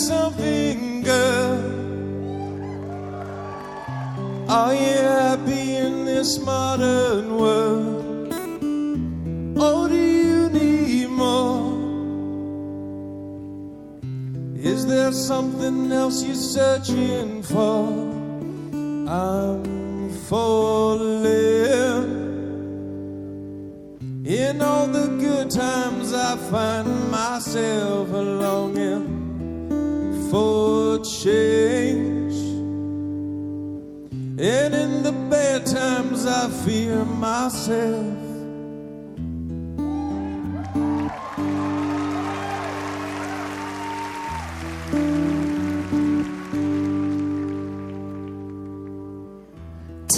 something, girl. Are you happy in this modern world? Or do you need more? Is there something else you're searching for?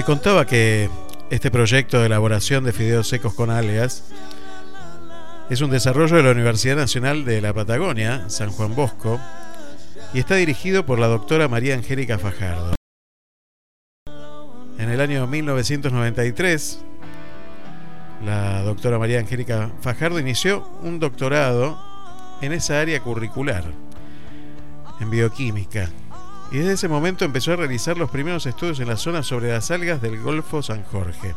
Te contaba que este proyecto de elaboración de fideos secos con algas es un desarrollo de la Universidad Nacional de la Patagonia, San Juan Bosco, y está dirigido por la doctora María Angélica Fajardo. En el año 1993, la doctora María Angélica Fajardo inició un doctorado en esa área curricular, en bioquímica, y desde ese momento empezó a realizar los primeros estudios en la zona sobre las algas del Golfo San Jorge.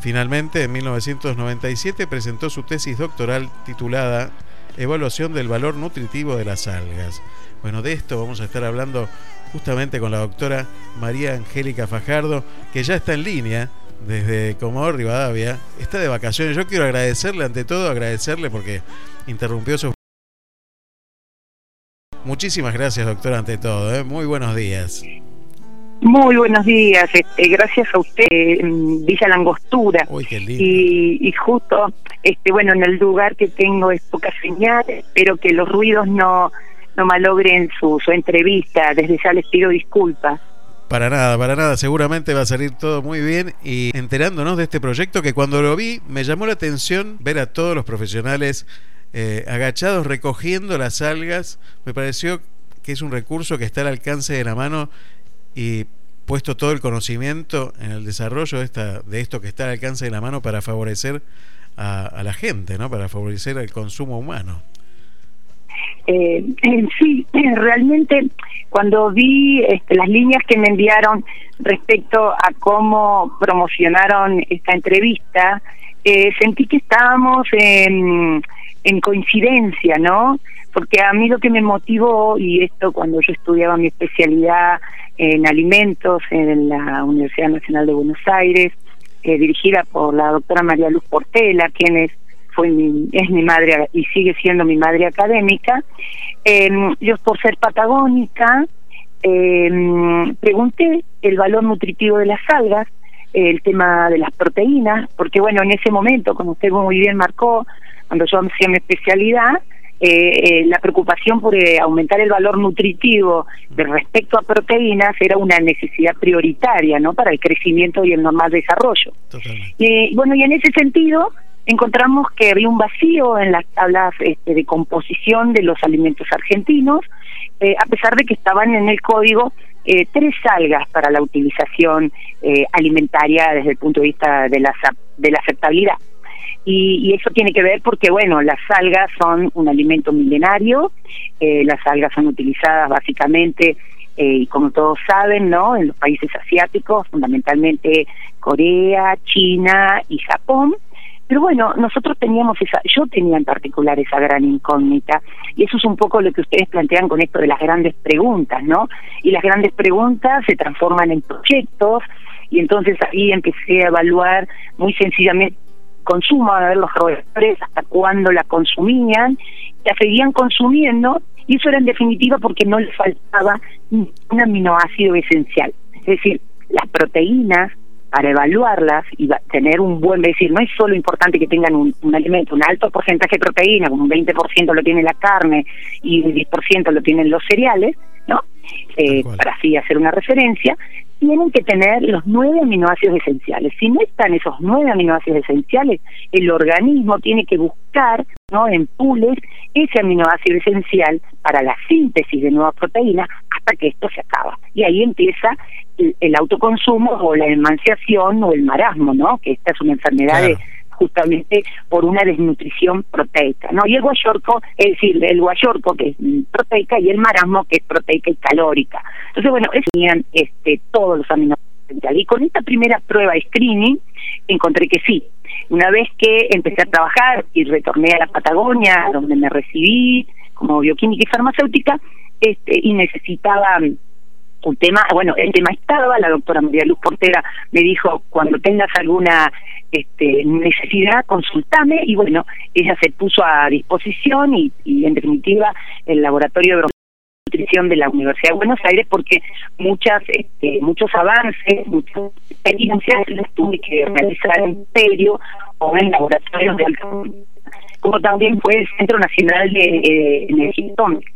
Finalmente, en 1997 presentó su tesis doctoral titulada Evaluación del valor nutritivo de las algas. Bueno, de esto vamos a estar hablando justamente con la doctora María Angélica Fajardo, que ya está en línea desde Comodoro Rivadavia, está de vacaciones. Yo quiero agradecerle, ante todo, agradecerle porque interrumpió su... Muchísimas gracias, doctora, ante todo. ¿eh? Muy buenos días. Muy buenos días, este, gracias a usted, Villa Langostura. Uy, qué lindo. Y, y justo, este, bueno, en el lugar que tengo es poca señal, espero que los ruidos no, no malogren su, su entrevista. Desde ya les pido disculpas. Para nada, para nada. Seguramente va a salir todo muy bien. Y enterándonos de este proyecto que cuando lo vi me llamó la atención ver a todos los profesionales eh, agachados recogiendo las algas. Me pareció que es un recurso que está al alcance de la mano y puesto todo el conocimiento en el desarrollo de, esta, de esto que está al alcance de la mano para favorecer a, a la gente, ¿no? para favorecer el consumo humano. Eh, sí, realmente cuando vi este, las líneas que me enviaron respecto a cómo promocionaron esta entrevista, eh, sentí que estábamos en, en coincidencia, ¿no? Porque a mí lo que me motivó, y esto cuando yo estudiaba mi especialidad en alimentos en la Universidad Nacional de Buenos Aires, eh, dirigida por la doctora María Luz Portela, quien es, fue mi, es mi madre y sigue siendo mi madre académica. Eh, yo por ser patagónica, eh, pregunté el valor nutritivo de las algas, el tema de las proteínas, porque bueno, en ese momento, como usted muy bien marcó, cuando yo hacía mi especialidad, eh, eh, la preocupación por eh, aumentar el valor nutritivo de respecto a proteínas era una necesidad prioritaria no para el crecimiento y el normal desarrollo. Y bueno y en ese sentido encontramos que había un vacío en las tablas este, de composición de los alimentos argentinos a pesar de que estaban en el código tres algas para la utilización alimentaria desde el punto de vista de la de la aceptabilidad y, eso tiene que ver porque, bueno, las algas son un alimento milenario, eh, las algas son utilizadas básicamente, eh, y como todos saben, ¿no? En los países asiáticos, fundamentalmente Corea, China y Japón. Pero bueno, nosotros teníamos esa, yo tenía en particular esa gran incógnita, y eso es un poco lo que ustedes plantean con esto de las grandes preguntas, ¿no? Y las grandes preguntas se transforman en proyectos, y entonces ahí empecé a evaluar muy sencillamente consumo, a ver los roedores, hasta cuándo la consumían, la seguían consumiendo, y eso era en definitiva porque no les faltaba un aminoácido esencial. Es decir, las proteínas, para evaluarlas y tener un buen, es decir, no es solo importante que tengan un, alimento, un alto porcentaje de proteína, como un 20% lo tiene la carne y un 10% lo tienen los cereales, ¿no? Eh, para así hacer una referencia, tienen que tener los nueve aminoácidos esenciales. Si no están esos nueve aminoácidos esenciales, el organismo tiene que buscar no en pules ese aminoácido esencial para la síntesis de nuevas proteínas hasta que esto se acaba. Y ahí empieza el, autoconsumo o la emanciación o el marasmo, ¿no? Que esta es una enfermedad de justamente por una desnutrición proteica, ¿no? Y el guayorco, es decir, el guayorco que es proteica y el marasmo que es proteica y calórica. Entonces, bueno, tenían este, todos los aminoácidos y con esta primera prueba de screening encontré que sí. Una vez que empecé a trabajar y retorné a la Patagonia, donde me recibí como bioquímica y farmacéutica, este, y necesitaba un tema, bueno, el tema estaba, la doctora María Luz Portera me dijo, cuando tengas alguna este, necesidad, consultame, y bueno, ella se puso a disposición y, y en definitiva el laboratorio de nutrición de la Universidad de Buenos Aires porque muchas este, muchos avances, muchas experiencias las tuve que realizar en Imperio o en laboratorios de alto como también fue el Centro Nacional de eh, Energía Atómica.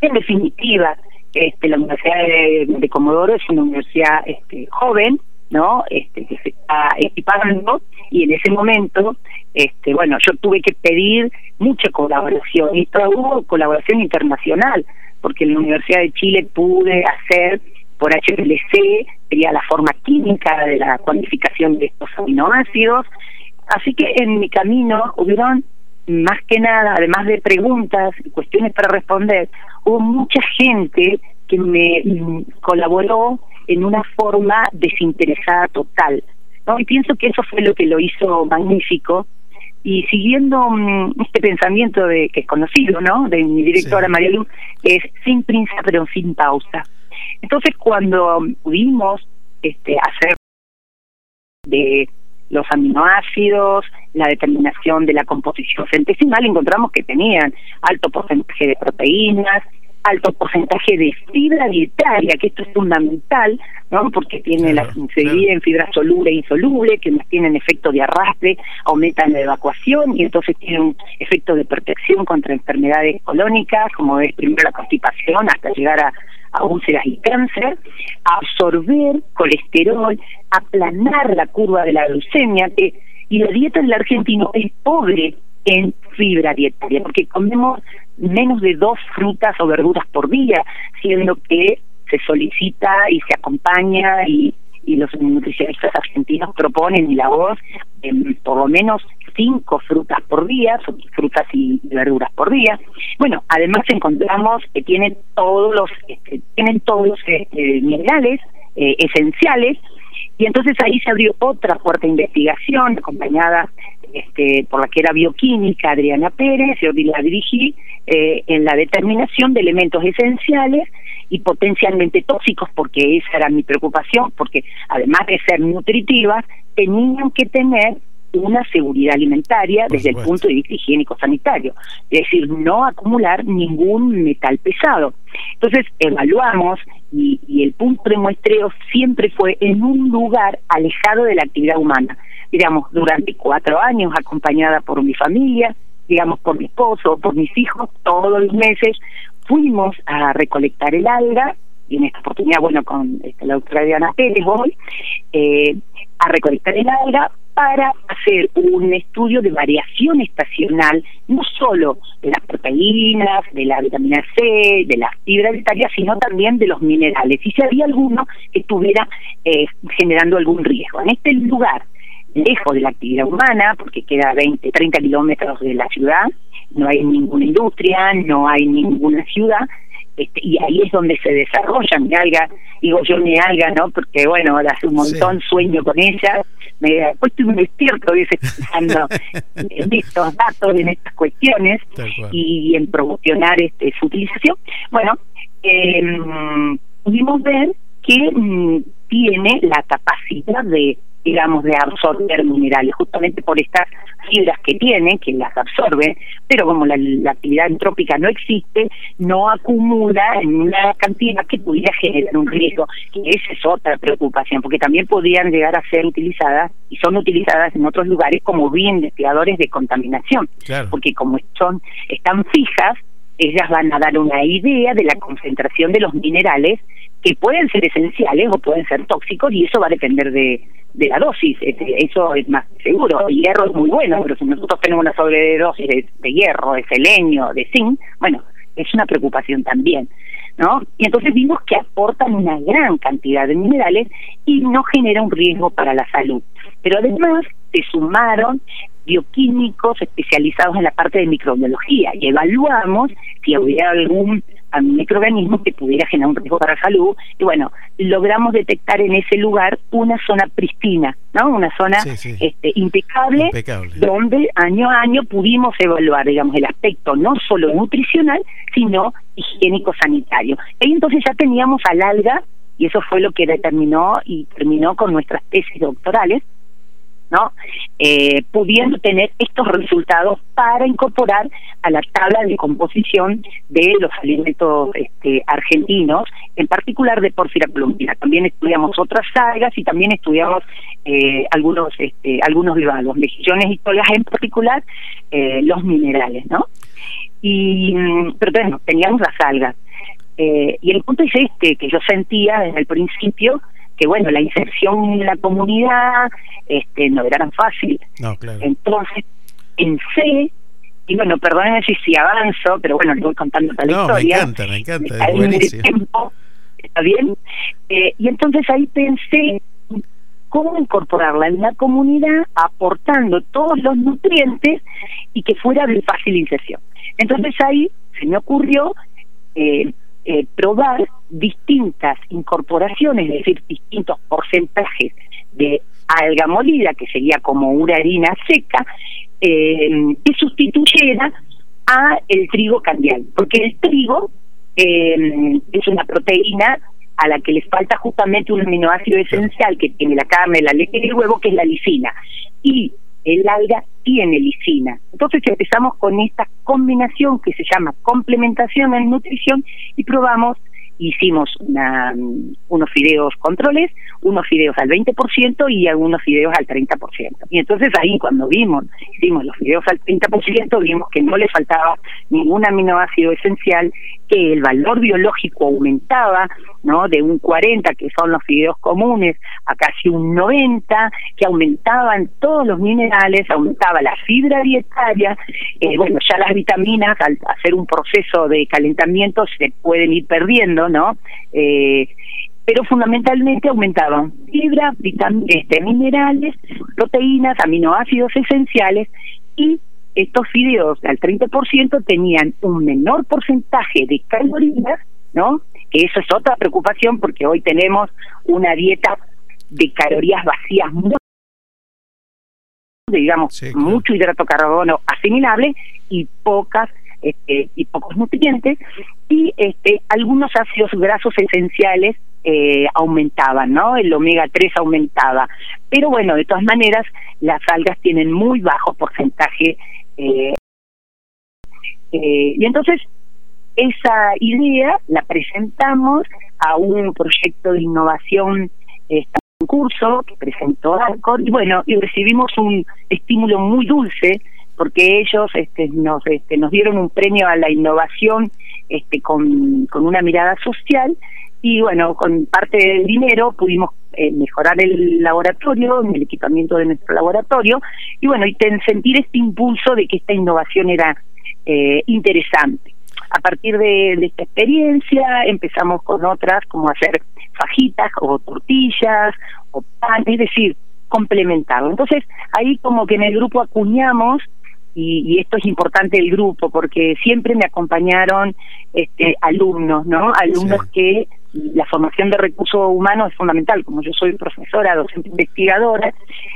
En definitiva, este, la Universidad de, Comodoro es una universidad este, joven, ¿no? Este, que se está equipando y en ese momento, este, bueno, yo tuve que pedir mucha colaboración y todo hubo colaboración internacional, porque en la Universidad de Chile pude hacer por HPLC, sería la forma química de la cuantificación de estos aminoácidos, así que en mi camino hubieron más que nada, además de preguntas y cuestiones para responder, hubo mucha gente que me mm, colaboró en una forma desinteresada total. ¿no? Y pienso que eso fue lo que lo hizo magnífico. Y siguiendo mm, este pensamiento de que es conocido, ¿no? De mi directora María Luz, es sin prisa pero sin pausa. Entonces, cuando pudimos este, hacer de los aminoácidos, la determinación de la composición centesimal, encontramos que tenían alto porcentaje de proteínas, alto porcentaje de fibra dietaria, que esto es fundamental, ¿no? Porque tiene la, divide en fibra soluble e insoluble, que tienen efecto de arrastre, aumentan la evacuación y entonces tienen un efecto de protección contra enfermedades colónicas, como es primero la constipación hasta llegar a, a úlceras y cáncer, absorber colesterol, aplanar la curva de la glucemia, que, y la dieta del argentino es pobre en fibra dietaria, porque comemos menos de dos frutas o verduras por día, siendo que se solicita y se acompaña y, los nutricionistas argentinos proponen y la voz, por lo menos cinco frutas por día, frutas y verduras por día. Bueno, además encontramos que tienen todos los, este, tienen todos los este, minerales eh, esenciales y entonces ahí se abrió otra fuerte investigación acompañada este, por la que era bioquímica Adriana Pérez, yo la dirigí eh, en la determinación de elementos esenciales y potencialmente tóxicos, porque esa era mi preocupación, porque además de ser nutritivas, tenían que tener una seguridad alimentaria desde el punto de vista higiénico-sanitario, es decir, no acumular ningún metal pesado. Entonces, evaluamos y, y el punto de muestreo siempre fue en un lugar alejado de la actividad humana. Digamos, durante cuatro años, acompañada por mi familia, digamos, por mi esposo, por mis hijos, todos los meses fuimos a recolectar el alga, y en esta oportunidad, bueno, con este, la doctora Diana Pérez hoy, eh, a recolectar el alga para hacer un estudio de variación estacional, no solo de las proteínas, de la vitamina C, de las fibras dietarias, sino también de los minerales, y si había alguno que estuviera eh, generando algún riesgo. En este lugar, lejos de la actividad humana, porque queda 20, 30 kilómetros de la ciudad, no hay ninguna industria, no hay ninguna ciudad, este, y ahí es donde se desarrolla mi alga, digo yo mi alga, ¿no? Porque bueno, hace un montón sueño con ella, me puesto me despierto dice, pensando en estos datos, en estas cuestiones y, en promocionar este, su utilización. Bueno, eh, pudimos ver que mm, tiene la capacidad de digamos, de absorber minerales, justamente por estas fibras que tiene, que las absorbe, pero como la, actividad entrópica no existe, no acumula en una cantidad que pudiera generar un riesgo. Y esa es otra preocupación, porque también podrían llegar a ser utilizadas y son utilizadas en otros lugares como bioinvestigadores de contaminación, porque como son están fijas, ellas van a dar una idea de la concentración de los minerales que pueden ser esenciales o pueden ser tóxicos y eso va a depender de, de la dosis, este, eso es más seguro. El hierro es muy bueno, pero si nosotros tenemos una sobredosis de, de hierro, de selenio, de zinc, bueno, es una preocupación también. ¿No? Y entonces vimos que aportan una gran cantidad de minerales y no genera un riesgo para la salud. Pero además se sumaron bioquímicos especializados en la parte de microbiología y evaluamos si hubiera algún a un microorganismo que pudiera generar un riesgo para la salud. Y bueno, logramos detectar en ese lugar una zona pristina, ¿no? Una zona Este, impecable, donde año a año pudimos evaluar, digamos, el aspecto no solo nutricional, sino higiénico-sanitario. Y entonces ya teníamos al alga, y eso fue lo que determinó y terminó con nuestras tesis doctorales, ¿no? Eh, pudiendo tener estos resultados para incorporar a la tabla de composición de los alimentos este, argentinos, en particular de Porfira colombina. También estudiamos otras algas y también estudiamos eh, algunos este, algunos bivalvos, mejillones y tolas, en particular eh, los minerales, ¿no? Y, mm, pero bueno, teníamos las algas. y el punto es este, que yo sentía desde el principio, que bueno, la inserción en la comunidad este no era tan fácil. No, claro. Entonces, pensé, y bueno, perdónenme si, si avanzo, pero bueno, les voy contando la no, historia. me encanta, me encanta, es buenísimo. Tiempo, ¿Está bien? Eh, y entonces ahí pensé cómo incorporarla en la comunidad aportando todos los nutrientes y que fuera de fácil inserción. Entonces ahí se me ocurrió eh, eh, probar distintas incorporaciones, es decir, distintos porcentajes de alga molida, que sería como una harina seca, eh, que sustituyera a el trigo candial, porque el trigo eh, es una proteína a la que le falta justamente un aminoácido esencial que tiene la carne, la leche y el huevo, que es la lisina. Y el alga tiene lisina. Entonces empezamos con esta combinación que se llama complementación en nutrición y probamos hicimos una, unos fideos controles, unos fideos al 20% y algunos fideos al 30%. Y entonces ahí cuando vimos, hicimos los fideos al 30%, vimos que no le faltaba ningún aminoácido esencial, que el valor biológico aumentaba, ¿no? De un 40, que son los fideos comunes, a casi un 90, que aumentaban todos los minerales, aumentaba la fibra dietaria, eh, bueno, ya las vitaminas al hacer un proceso de calentamiento se pueden ir perdiendo, ¿no? Eh, pero fundamentalmente aumentaban fibra, este, minerales, proteínas, aminoácidos esenciales y estos fideos al 30% tenían un menor porcentaje de calorías, ¿no? Que eso es otra preocupación porque hoy tenemos una dieta de calorías vacías muy digamos mucho hidrato carbono asimilable y pocas este, y pocos nutrientes y este algunos ácidos grasos esenciales eh, aumentaban, ¿no? El omega 3 aumentaba. Pero bueno, de todas maneras, las algas tienen muy bajo porcentaje. Eh, eh, y entonces, esa idea la presentamos a un proyecto de innovación este, un curso que presentó Alcor y bueno y recibimos un estímulo muy dulce porque ellos este, nos este, nos dieron un premio a la innovación este, con, una mirada social y bueno, con parte del dinero pudimos eh, mejorar el laboratorio, el equipamiento de nuestro laboratorio y bueno, y sentir este impulso de que esta innovación era eh, interesante. A partir de, esta experiencia empezamos con otras como hacer fajitas o tortillas o pan, es decir, complementarlo. Entonces ahí como que en el grupo acuñamos y, esto es importante el grupo porque siempre me acompañaron este, alumnos, ¿no? Alumnos que la formación de recursos humanos es fundamental. Como yo soy profesora, docente investigadora,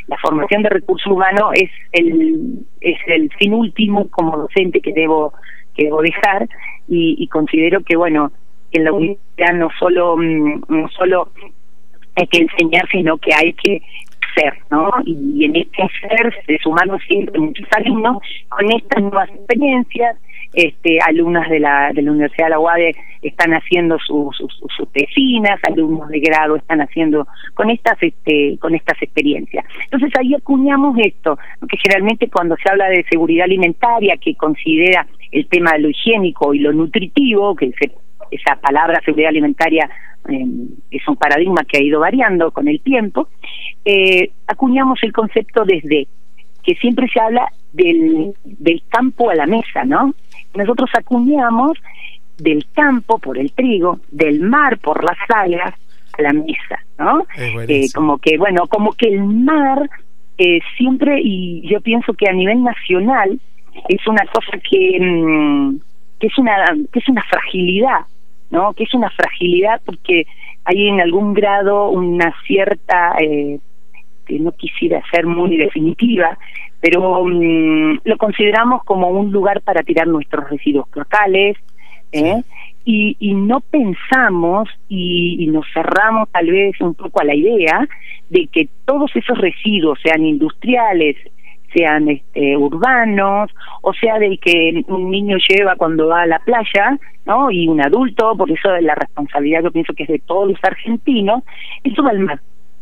la formación de recursos humanos es el, es el fin último como docente que debo, que debo dejar y, considero que, bueno, en la universidad no solo, mm, no solo hay que enseñar, sino que hay que ser, ¿no? Y, en este ser se sumaron siempre muchos alumnos con estas nuevas experiencias, este, alumnas de la, de la Universidad de la UADE están haciendo sus, sus, tesinas, alumnos de grado están haciendo con estas este, con estas experiencias. Entonces ahí acuñamos esto, que generalmente cuando se habla de seguridad alimentaria, que considera el tema de lo higiénico y lo nutritivo, que esa palabra seguridad alimentaria es un paradigma que ha ido variando con el tiempo, eh, acuñamos el concepto desde que siempre se habla del, del campo a la mesa, ¿no? Nosotros acuñamos del campo por el trigo, del mar por las algas a la mesa, ¿no? Eh, como que, bueno, como que el mar eh, siempre, y yo pienso que a nivel nacional, es una cosa que, mm, que es una que es una fragilidad, ¿no? Que es una fragilidad porque hay en algún grado una cierta eh, que no quisiera ser muy definitiva, pero mm, lo consideramos como un lugar para tirar nuestros residuos locales, ¿eh? Y, y, no pensamos y, nos cerramos tal vez un poco a la idea de que todos esos residuos, sean industriales, sean este, urbanos, o sea, del que un niño lleva cuando va a la playa, ¿no? Y un adulto, por eso la responsabilidad yo pienso que es de todos los argentinos, eso va al mar.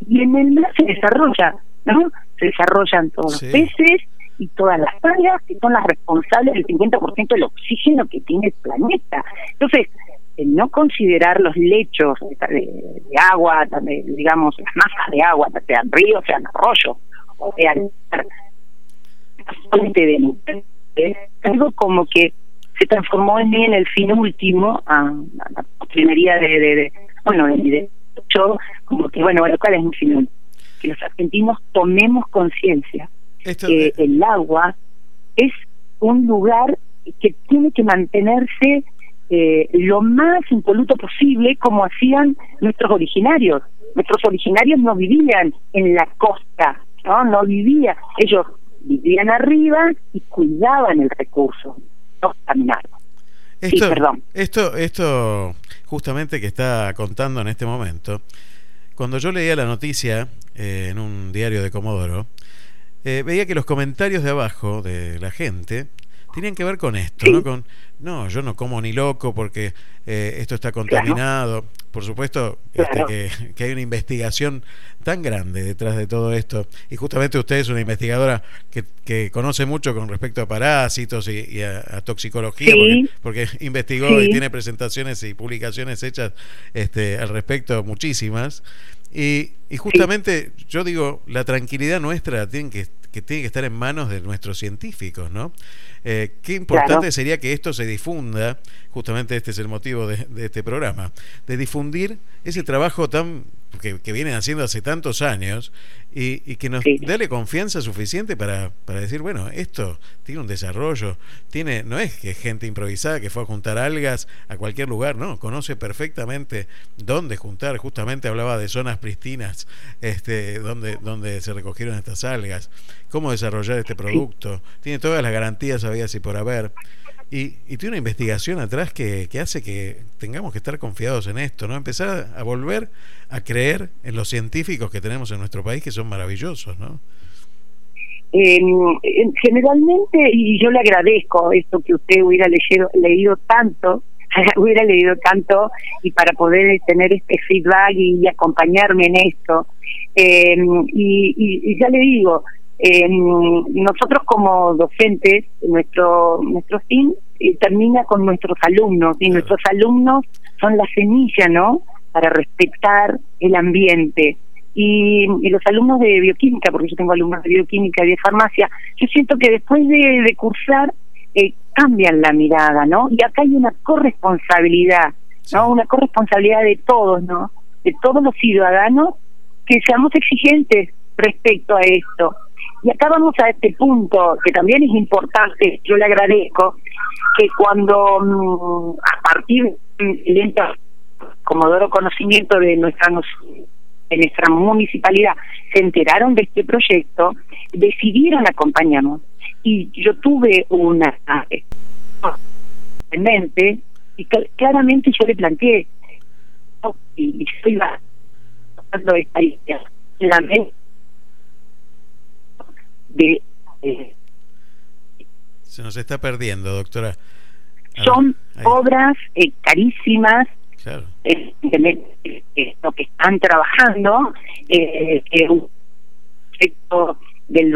Y en el mar se desarrolla, ¿no? Se desarrollan todos los peces, y todas las algas que son las responsables del 50% del oxígeno que tiene el planeta. Entonces, no considerar los lechos de, agua, digamos, las masas de agua, sean ríos, sean arroyos, o sean de algo como que se transformó en mí en el fin último a, la primería de, de, bueno de, de hecho como que bueno cuál es mi fin que los argentinos tomemos conciencia que el agua es un lugar que tiene que mantenerse eh, lo más impoluto posible como hacían nuestros originarios. Nuestros originarios no vivían en la costa, no, no vivían, ellos vivían arriba y cuidaban el recurso, no contaminaban. Esto, perdón. esto, esto justamente que está contando en este momento, cuando yo leía la noticia eh, en un diario de Comodoro, eh, veía que los comentarios de abajo de la gente tenían que ver con esto, ¿no? Con, no, yo no como ni loco porque eh, esto está contaminado. Por supuesto este, que, hay una investigación tan grande detrás de todo esto. Y justamente usted es una investigadora que, que conoce mucho con respecto a parásitos y, a, toxicología, porque, investigó y tiene presentaciones y publicaciones hechas este, al respecto, muchísimas. Y, justamente yo digo, la tranquilidad nuestra tiene que, que tiene que estar en manos de nuestros científicos, ¿no? Eh, qué importante sería que esto se difunda, justamente este es el motivo de, este programa, de difundir ese trabajo tan que, vienen haciendo hace tantos años y, que nos dé confianza suficiente para, para decir, bueno, esto tiene un desarrollo, tiene no es que gente improvisada que fue a juntar algas a cualquier lugar, no, conoce perfectamente dónde juntar, justamente hablaba de zonas pristinas, este, donde, donde se recogieron estas algas, cómo desarrollar este producto, tiene todas las garantías había si por haber. Y, y, tiene una investigación atrás que, que, hace que tengamos que estar confiados en esto, ¿no? Empezar a volver a creer en los científicos que tenemos en nuestro país, que son maravillosos, ¿no? Eh, generalmente, y yo le agradezco esto que usted hubiera leído, leído tanto, hubiera leído tanto y para poder tener este feedback y, acompañarme en esto. Eh, y, y, ya le digo, eh, nosotros como docentes, nuestro nuestro fin eh, termina con nuestros alumnos y nuestros alumnos son la semilla, ¿no? Para respetar el ambiente. Y, los alumnos de bioquímica, porque yo tengo alumnos de bioquímica y de farmacia, yo siento que después de, de cursar eh, cambian la mirada, ¿no? Y acá hay una corresponsabilidad, ¿no? Una corresponsabilidad de todos, ¿no? De todos los ciudadanos que seamos exigentes respecto a esto. Y acá vamos a este punto que también es importante, yo le agradezco, que cuando mm, a partir del Comodoro conocimiento de nuestra de nuestra municipalidad se enteraron de este proyecto, decidieron acompañarnos. Y yo tuve una en mente y claramente yo le planteé y, yo iba esta idea la mente de eh, se nos está perdiendo doctora son obras eh, carísimas claro. eh, lo que están trabajando eh, un efecto del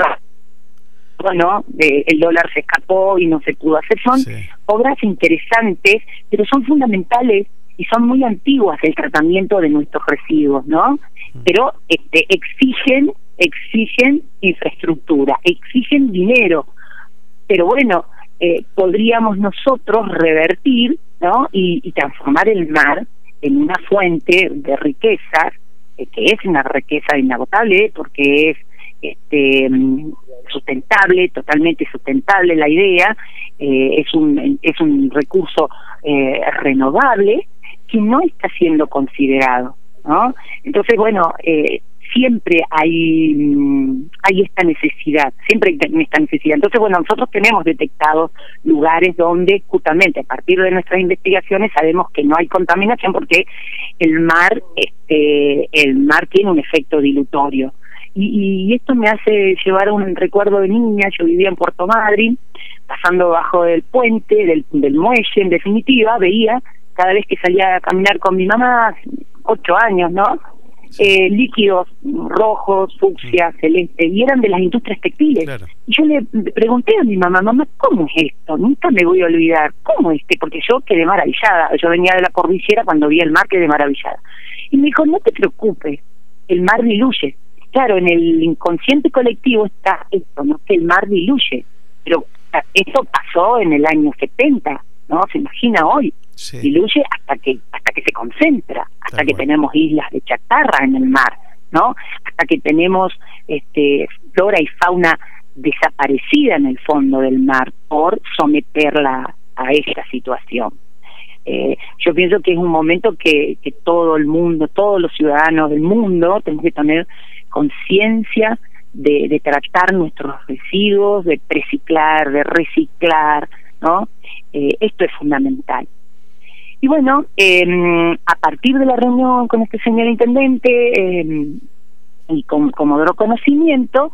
bueno, de, el dólar se escapó y no se pudo hacer. Son obras interesantes, pero son fundamentales y son muy antiguas el tratamiento de nuestros residuos, ¿no? Pero este, exigen, exigen infraestructura, exigen dinero. Pero bueno, eh, podríamos nosotros revertir, ¿no? Y, transformar el mar en una fuente de riqueza, eh, que es una riqueza inagotable, porque es este sustentable, totalmente sustentable la idea, eh, es un es un recurso eh, renovable que no está siendo considerado, ¿no? Entonces, bueno, eh, siempre hay mm, hay esta necesidad, siempre hay esta necesidad. Entonces, bueno, nosotros tenemos detectados lugares donde justamente a partir de nuestras investigaciones sabemos que no hay contaminación porque el mar este el mar tiene un efecto dilutorio y, esto me hace llevar un recuerdo de niña, yo vivía en Puerto Madryn, pasando bajo el puente, del, del muelle, en definitiva, veía cada vez que salía a caminar con mi mamá, ocho años, ¿no? Eh, líquidos rojos, fucsia, mm. celeste, y eran de las industrias textiles. Y yo le pregunté a mi mamá, mamá, ¿cómo es esto? Nunca me voy a olvidar, ¿cómo es este? Porque yo quedé maravillada, yo venía de la cordillera cuando vi el mar, quedé maravillada. Y me dijo, no te preocupes, el mar diluye, claro, en el inconsciente colectivo está esto, ¿no? Que el mar diluye. Pero eso pasó en el año 70, ¿no? Se imagina hoy. Diluye hasta que hasta que se concentra, hasta que tenemos islas de chatarra en el mar, ¿no? Hasta que tenemos este flora y fauna desaparecida en el fondo del mar por someterla a esta situación. Eh, yo pienso que es un momento que, que todo el mundo, todos los ciudadanos del mundo tenemos que tener conciencia de, tratar nuestros residuos, de preciclar, de reciclar, ¿no? Eh, esto es fundamental. Y bueno, em, a partir de la reunión con este señor intendente em, y con Comodoro Conocimiento,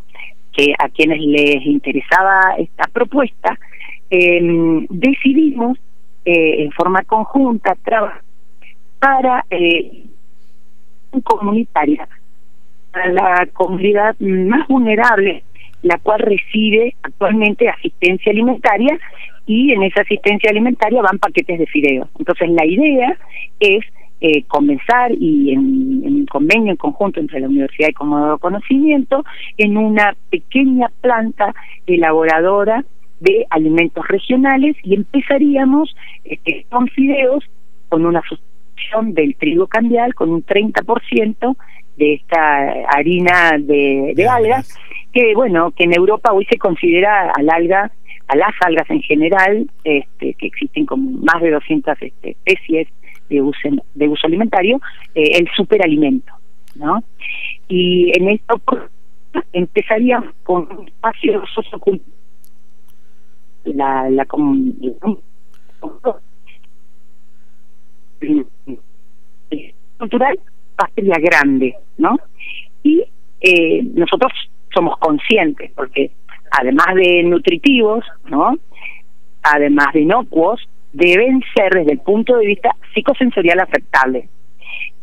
que a quienes les interesaba esta propuesta, em, decidimos eh, en forma conjunta trabajar para eh, comunitaria a la comunidad más vulnerable, la cual recibe actualmente asistencia alimentaria y en esa asistencia alimentaria van paquetes de fideos. Entonces la idea es eh, comenzar y en, convenio en conjunto entre la Universidad y Comodoro Conocimiento en una pequeña planta elaboradora de alimentos regionales y empezaríamos este, con fideos con una sustitución del trigo cambial con un 30% de esta harina de, de algas que bueno que en Europa hoy se considera al alga a las algas en general este, que existen como más de 200 este, especies de uso, de uso alimentario eh, el superalimento no y en esto empezaría con un espacio sociocultural la, la, cultural Patria Grande, ¿no? Y eh, nosotros somos conscientes, porque además de nutritivos, ¿no? Además de inocuos, deben ser desde el punto de vista psicosensorial aceptables.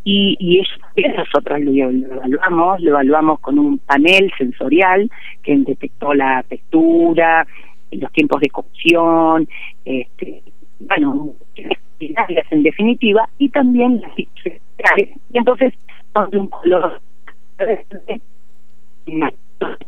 Y, y eso nosotros lo, evaluamos, lo evaluamos con un panel sensorial que detectó la textura, los tiempos de cocción, este, bueno, en definitiva, y también las y entonces son de un color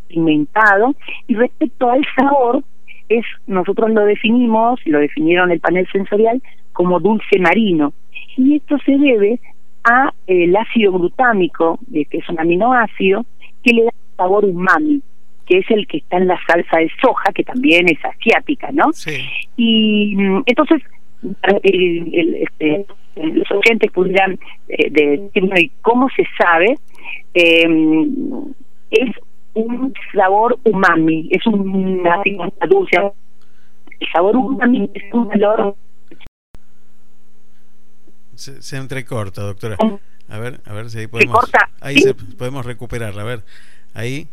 pigmentado, y respecto al sabor, es nosotros lo definimos, lo definieron el panel sensorial, como dulce marino, y esto se debe a el ácido glutámico, que es un aminoácido, que le da sabor umami que es el que está en la salsa de soja, que también es asiática, ¿no? Sí. Y mm, entonces, el, este, los oyentes pudieran eh, decirme cómo se sabe, eh, es un sabor umami, es una dulce. El sabor umami es un valor. Se, se entrecorta, doctora. A ver, a ver si ahí podemos. Ahí se, podemos recuperarla. A ver, ahí.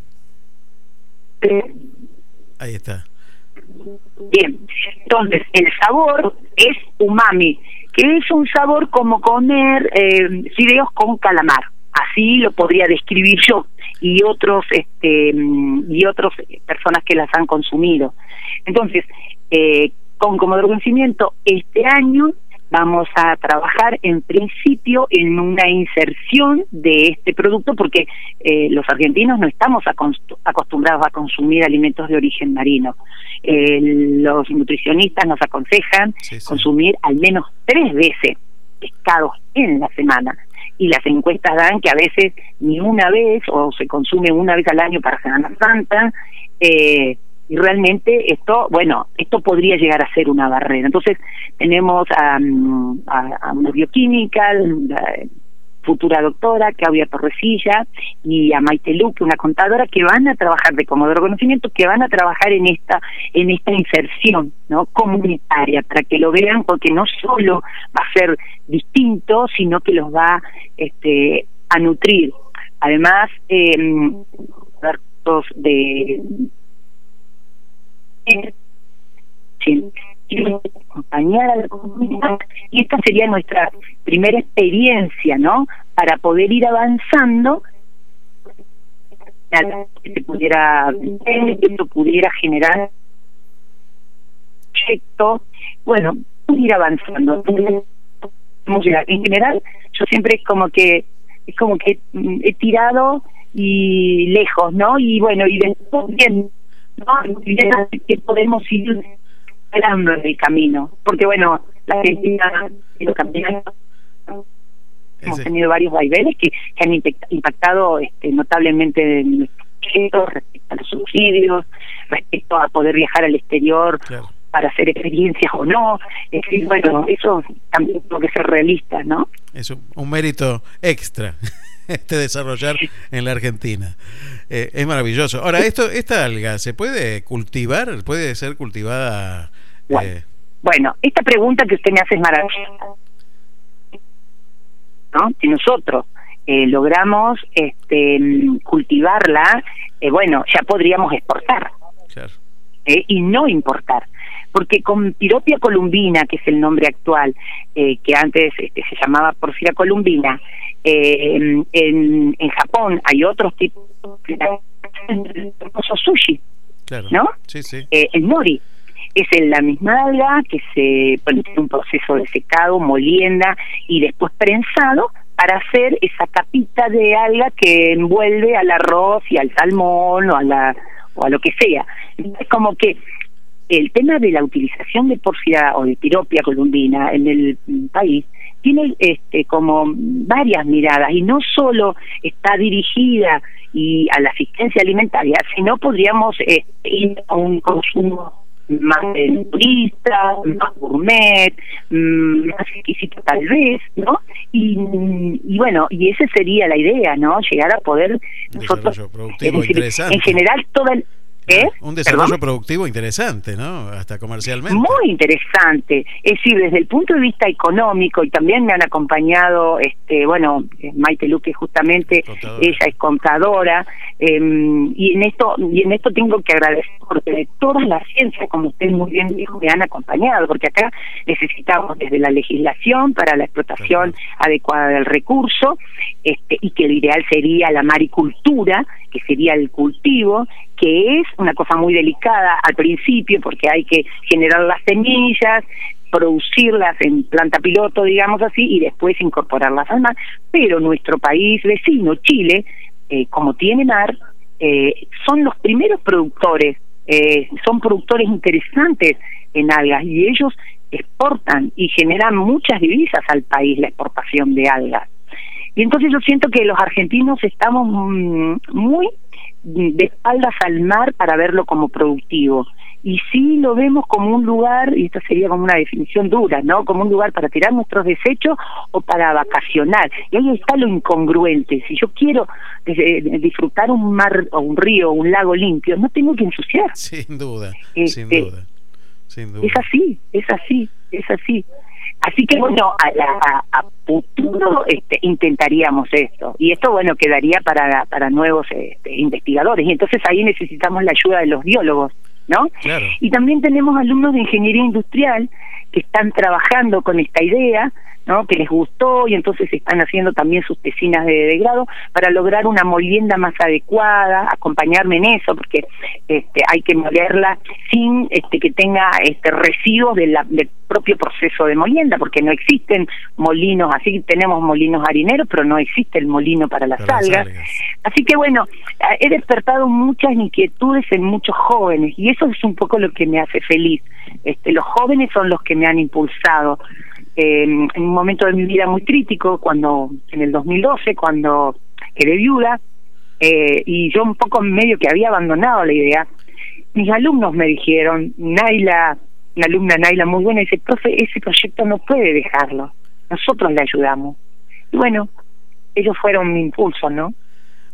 Ahí está. Bien, entonces el sabor es umami, que es un sabor como comer eh, fideos con calamar. Así lo podría describir yo y otros este y otros personas que las han consumido. Entonces, eh, con como conocimiento este año vamos a trabajar en principio en una inserción de este producto porque eh, los argentinos no estamos acostumbrados a consumir alimentos de origen marino. Eh, los nutricionistas nos aconsejan consumir al menos tres veces pescados en la semana y las encuestas dan que a veces ni una vez o se consume una vez al año para Semana Santa eh, y realmente esto, bueno, esto podría llegar a ser una barrera. Entonces tenemos a, a, una bioquímica, la futura doctora, Claudia Torresilla, y a Maite Luque, una contadora, que van a trabajar de Comodoro Conocimiento, que van a trabajar en esta, en esta inserción no comunitaria, para que lo vean, porque no solo va a ser distinto, sino que los va este, a nutrir. Además, eh, de acompañar a la comunidad y esta sería nuestra primera experiencia, ¿no? Para poder ir avanzando que se pudiera que esto pudiera generar proyecto, bueno, ir avanzando. En general, yo siempre es como que es como que he tirado y lejos, ¿no? Y bueno, y después bien ¿no? que podemos ir esperando en el camino. Porque bueno, la Argentina hemos tenido varios vaivenes que, han impactado este, notablemente en nuestro respecto a los subsidios, respecto a poder viajar al exterior para hacer experiencias o no. Es decir, bueno, eso también tiene que ser realista, ¿no? Es un mérito extra. este desarrollar en la Argentina. Eh, es maravilloso. Ahora, esto, esta alga, ¿se puede cultivar? ¿Puede ser cultivada? Eh? Bueno, esta pregunta que usted me hace es maravillosa. ¿No? Si nosotros eh, logramos este, cultivarla, bueno, ya podríamos exportar. y no importar porque con Piropia columbina, que es el nombre actual, que antes este, se llamaba Porfira columbina, eh, en, en Japón hay otros tipos de sushi, ¿no? Sí, sí. Eh, el nori. es en la misma alga que se pone un proceso de secado, molienda y después prensado para hacer esa capita de alga que envuelve al arroz y al salmón o a la o a lo que sea. Es como que el tema de la utilización de porfia o de piropia columbina en el país tiene este como varias miradas y no solo está dirigida y a la asistencia alimentaria, sino podríamos eh, ir a un consumo más turista, más gourmet, mm, más exquisito tal vez, ¿no? Y, y, bueno, y esa sería la idea, ¿no? Llegar a poder nosotros, en general toda el, ¿Eh? Un desarrollo productivo interesante, ¿no? Hasta comercialmente. Muy interesante. Es decir, desde el punto de vista económico, y también me han acompañado, este bueno, eh, Maite Luque justamente, ella es contadora, em, y en esto y en esto tengo que agradecer porque de todas las ciencias, como usted muy bien dijo, me han acompañado, porque acá necesitamos desde la legislación para la explotación adecuada del recurso, este y que lo ideal sería la maricultura, que sería el cultivo, que es una cosa muy delicada al principio porque hay que generar las semillas, producirlas en planta piloto, digamos así, y después incorporarlas al mar. Pero nuestro país vecino, Chile, eh, como tiene mar, eh, son los primeros productores, eh, son productores interesantes en algas y ellos exportan y generan muchas divisas al país la exportación de algas. Y entonces yo siento que los argentinos estamos mm, muy de espaldas al mar para verlo como productivo. Y sí lo vemos como un lugar, y esta sería como una definición dura, ¿no? Como un lugar para tirar nuestros desechos o para vacacionar. Y ahí está lo incongruente. Si yo quiero eh, disfrutar un mar o un río o un lago limpio, no tengo que ensuciar. Sin duda, sin este, duda. Sin duda. Es así, es así, es así. Así que bueno, a, la, a, futuro este, intentaríamos esto. Y esto, bueno, quedaría para, para nuevos este, investigadores. Y entonces ahí necesitamos la ayuda de los biólogos, ¿no? Y también tenemos alumnos de ingeniería industrial que están trabajando con esta idea ¿no? que les gustó y entonces están haciendo también sus tesinas de, grado para lograr una molienda más adecuada, acompañarme en eso, porque este, hay que molerla sin este, que tenga este, residuos de del propio proceso de molienda, porque no existen molinos, así tenemos molinos harineros, pero no existe el molino para las, algas. Así que bueno, he despertado muchas inquietudes en muchos jóvenes y eso es un poco lo que me hace feliz. Este, los jóvenes son los que me han impulsado en un momento de mi vida muy crítico, cuando en el 2012, cuando quedé viuda, eh, y yo un poco medio que había abandonado la idea, mis alumnos me dijeron, Naila, una alumna Naila muy buena, dice, profe, ese proyecto no puede dejarlo, nosotros le ayudamos. Y bueno, ellos fueron mi impulso, ¿no?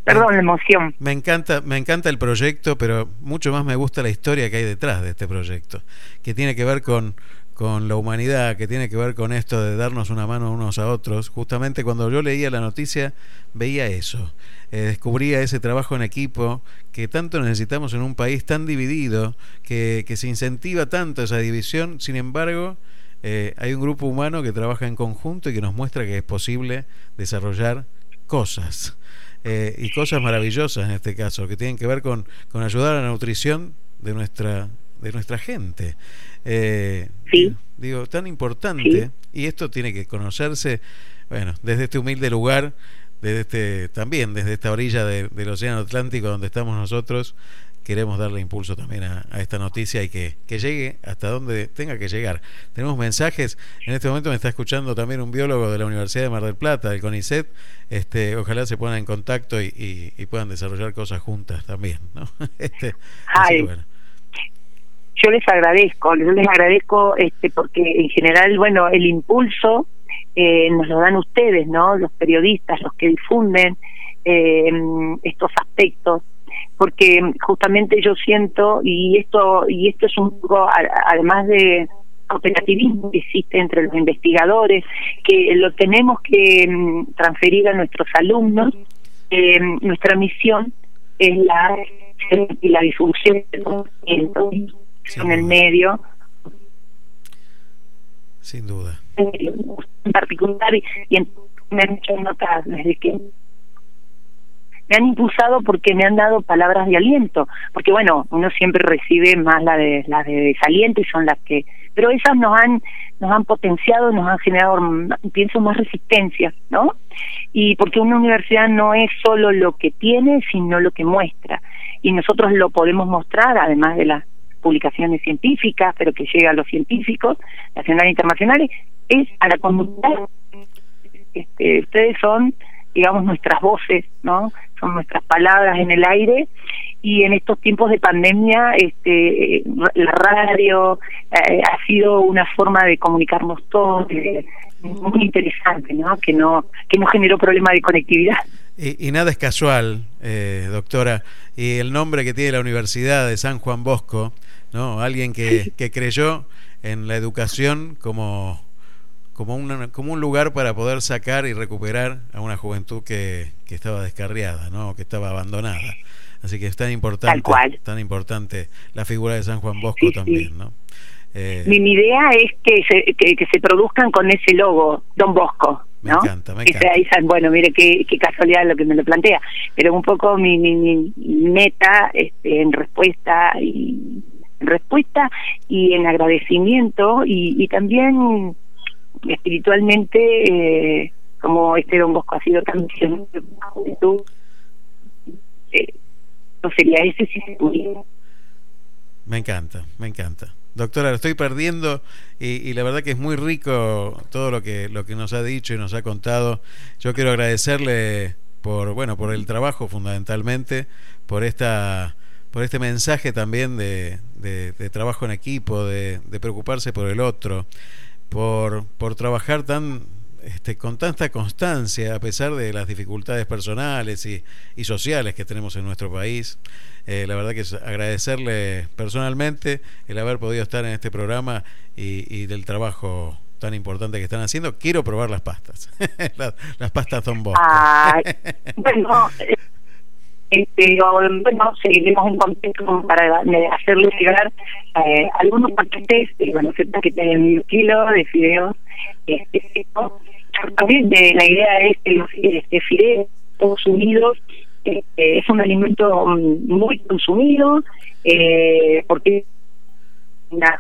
Perdón, la emoción. Me encanta, me encanta el proyecto, pero mucho más me gusta la historia que hay detrás de este proyecto, que tiene que ver con, con la humanidad, que tiene que ver con esto de darnos una mano unos a otros, justamente cuando yo leía la noticia veía eso, eh, descubría ese trabajo en equipo que tanto necesitamos en un país tan dividido, que, que se incentiva tanto esa división, sin embargo, eh, hay un grupo humano que trabaja en conjunto y que nos muestra que es posible desarrollar cosas. Eh, y cosas maravillosas en este caso, que tienen que ver con, con ayudar a la nutrición de nuestra, de nuestra gente. Eh, sí. Digo, tan importante, y esto tiene que conocerse, bueno, desde este humilde lugar, desde este, también desde esta orilla del Océano Atlántico donde estamos nosotros, queremos darle impulso también a, esta noticia y que, que, llegue hasta donde tenga que llegar. Tenemos mensajes, en este momento me está escuchando también un biólogo de la Universidad de Mar del Plata, del CONICET, este, ojalá se pongan en contacto y, puedan desarrollar cosas juntas también. ¿no? este, bueno yo les agradezco, yo les agradezco este porque en general, bueno, el impulso eh, nos lo dan ustedes, ¿no? Los periodistas, los que difunden eh, estos aspectos, porque justamente yo siento y esto y esto es un poco además de operativismo que existe entre los investigadores, que lo tenemos que mm, transferir a nuestros alumnos. Eh, nuestra misión es la y la difusión del conocimiento en el medio. Sin duda. En particular, y, en, me han hecho notas desde que me han impulsado porque me han dado palabras de aliento, porque bueno, uno siempre recibe más la de las de desaliento son las que, pero esas nos han nos han potenciado, nos han generado, pienso, más resistencia, ¿no? Y porque una universidad no es solo lo que tiene, sino lo que muestra. Y nosotros lo podemos mostrar, además de las publicaciones científicas, pero que llega a los científicos nacionales e internacionales, es a la comunidad. Este, ustedes son, digamos, nuestras voces, ¿no? Son nuestras palabras en el aire. Y en estos tiempos de pandemia este la radio eh, ha sido una forma de comunicarnos todos muy interesante no que no que no generó problema de conectividad. Y, nada es casual eh, doctora. Y el nombre que tiene la universidad de San Juan Bosco no alguien que, que creyó en la educación como como, una, como un lugar para poder sacar y recuperar a una juventud que, que estaba descarriada, ¿no? que estaba abandonada. Así que es tan importante, tan importante la figura de San Juan Bosco también, ¿no? Eh, mi, idea es que se, que, se produzcan con ese logo, Don Bosco. ¿no? Me encanta, me encanta. bueno, mire qué, qué casualidad lo que me lo plantea, pero un poco mi, mi, meta este, en respuesta y en respuesta y en agradecimiento y, y también espiritualmente eh, como este Don Bosco ha sido tan juventud eh, no sería ese si se pudiera. Me encanta, me encanta. Doctora, lo estoy perdiendo y, la verdad que es muy rico todo lo que lo que nos ha dicho y nos ha contado. Yo quiero agradecerle por bueno por el trabajo fundamentalmente, por esta por este mensaje también de, de, trabajo en equipo, de, de, preocuparse por el otro, por, por trabajar tan este, con tanta constancia, a pesar de las dificultades personales y, y sociales que tenemos en nuestro país. Eh, la verdad que es agradecerle personalmente el haber podido estar en este programa y, del trabajo tan importante que están haciendo. Quiero probar las pastas, las, pastas Don Bosco. bueno, este, bueno, seguiremos en contacto para hacerle llegar eh, algunos paquetes, bueno, que tienen un kilo de fideos este, también la idea es que los este, fideos todos unidos este, es un alimento mm, muy consumido eh, porque una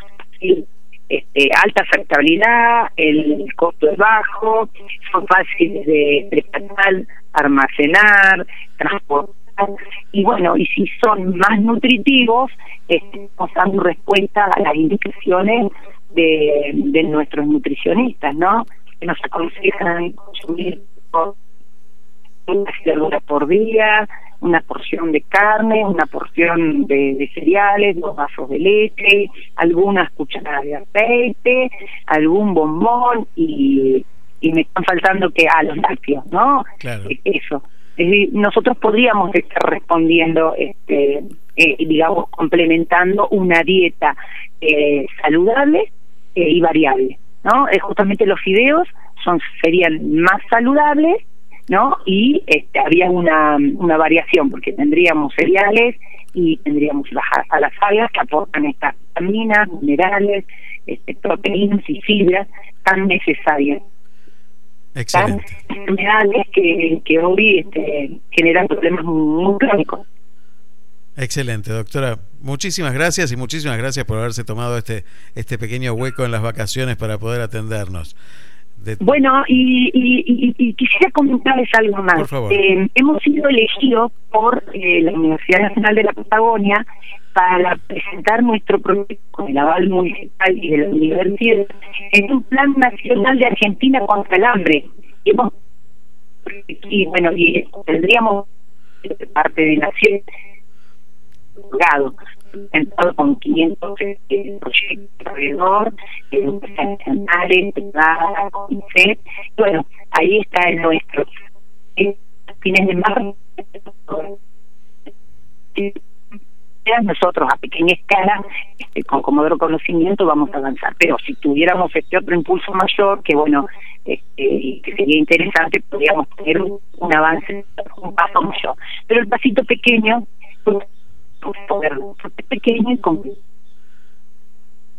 este, alta aceptabilidad, el costo es bajo, son fáciles de preparar, almacenar, transportar y bueno, y si son más nutritivos, estamos dando respuesta a las indicaciones de, de nuestros nutricionistas, ¿no? que nos aconsejan consumir una verdura por día, una porción de carne, una porción de, cereales, dos vasos de leche, algunas cucharadas de aceite, algún bombón y, y me están faltando que a los lácteos, ¿no? Claro. Eso. Decir, nosotros podríamos estar respondiendo, este, eh, digamos, complementando una dieta eh, saludable y variable. ¿no? Justamente los fideos son serían más saludables, ¿no? Y este, había una, una variación porque tendríamos cereales y tendríamos las, a las algas que aportan estas vitaminas, minerales, este, proteínas y fibras tan necesarias. Excelente. Tan que, que hoy este, generan problemas muy crónicos. Excelente, doctora. Muchísimas gracias y muchísimas gracias por haberse tomado este, este pequeño hueco en las vacaciones para poder atendernos. Bueno, y, quisiera comentarles algo más. Eh, hemos sido elegidos por eh, la Universidad Nacional de la Patagonia para presentar nuestro proyecto con el aval municipal y de la universidad en un plan nacional de Argentina contra el hambre. Y, hemos, y bueno, y tendríamos parte de la sentado con 500 eh, proyectos alrededor, educación nacionales, privada, CONICET. Bueno, ahí está el nuestro. Fines de marzo, nosotros a pequeña escala, este, con Comodoro Conocimiento, vamos a avanzar. Pero si tuviéramos este otro impulso mayor, que bueno, este, que sería interesante, podríamos tener un, un avance, un paso mayor. Pero el pasito pequeño, pequeño y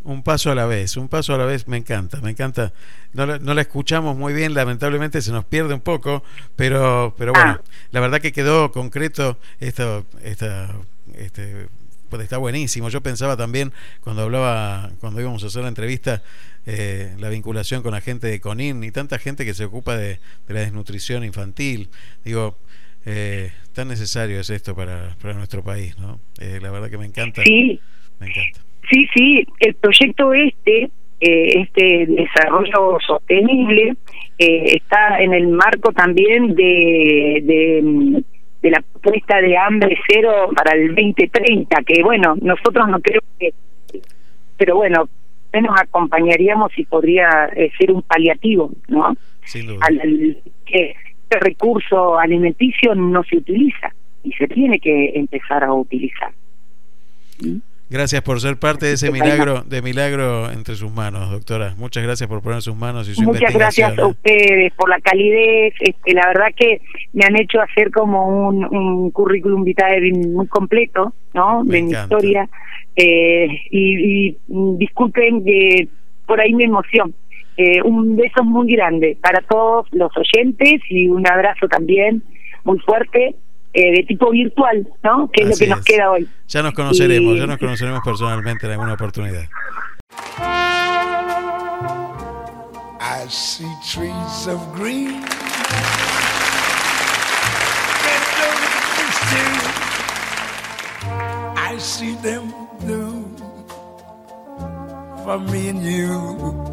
Un paso a la vez, un paso a la vez, me encanta, me encanta. No, la- no la escuchamos muy bien, lamentablemente se nos pierde un poco, pero, pero bueno, Ah. la verdad que quedó concreto esto, esta, este, pues está buenísimo. Yo pensaba también cuando hablaba, cuando íbamos a hacer la entrevista, eh, la vinculación con la gente de CONIN y tanta gente que se ocupa de, de la desnutrición infantil. Digo, eh, tan necesario es esto para, para nuestro país, ¿no? Eh, la verdad que me encanta, Sí, me encanta. Sí, sí, el proyecto este, eh, este desarrollo sostenible, eh, está en el marco también de, de, de la propuesta de hambre cero para el 2030, que bueno, nosotros no creo que, pero bueno, nos acompañaríamos y podría eh, ser un paliativo, ¿no? Sin duda. Al, al- que este recurso alimenticio no se utiliza y se tiene que empezar a utilizar. ¿Mm? Gracias por ser parte de ese milagro, de milagro entre sus manos, doctora. Muchas gracias por poner sus manos y su Muchas gracias a ¿eh? ustedes por la calidez. Este, la verdad que me han hecho hacer como un, un currículum vitae muy completo, ¿no? Me de mi historia. Eh, y, y, disculpen que por ahí mi emoción. Eh, un beso muy grande para todos los oyentes y un abrazo también muy fuerte eh, de tipo virtual, ¿no? Que es lo que nos es. queda hoy. Ya nos conoceremos, Y- ya nos conoceremos personalmente en alguna oportunidad. I see trees of green. I see them blue for me and you.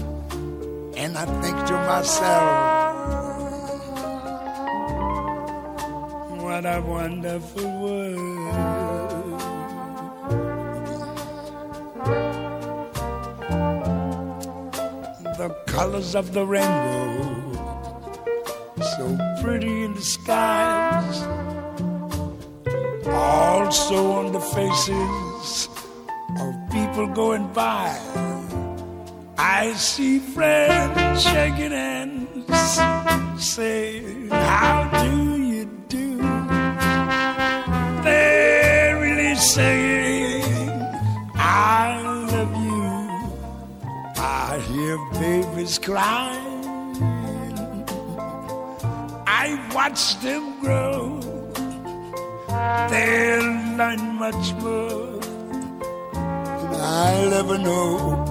and I think to myself, what a wonderful world. the colors of the rainbow, so pretty in the skies, also on the faces of people going by. I see friends shaking hands, saying, How do you do? They're really saying, I love you. I hear babies crying. I watch them grow. They'll learn much more than I'll ever know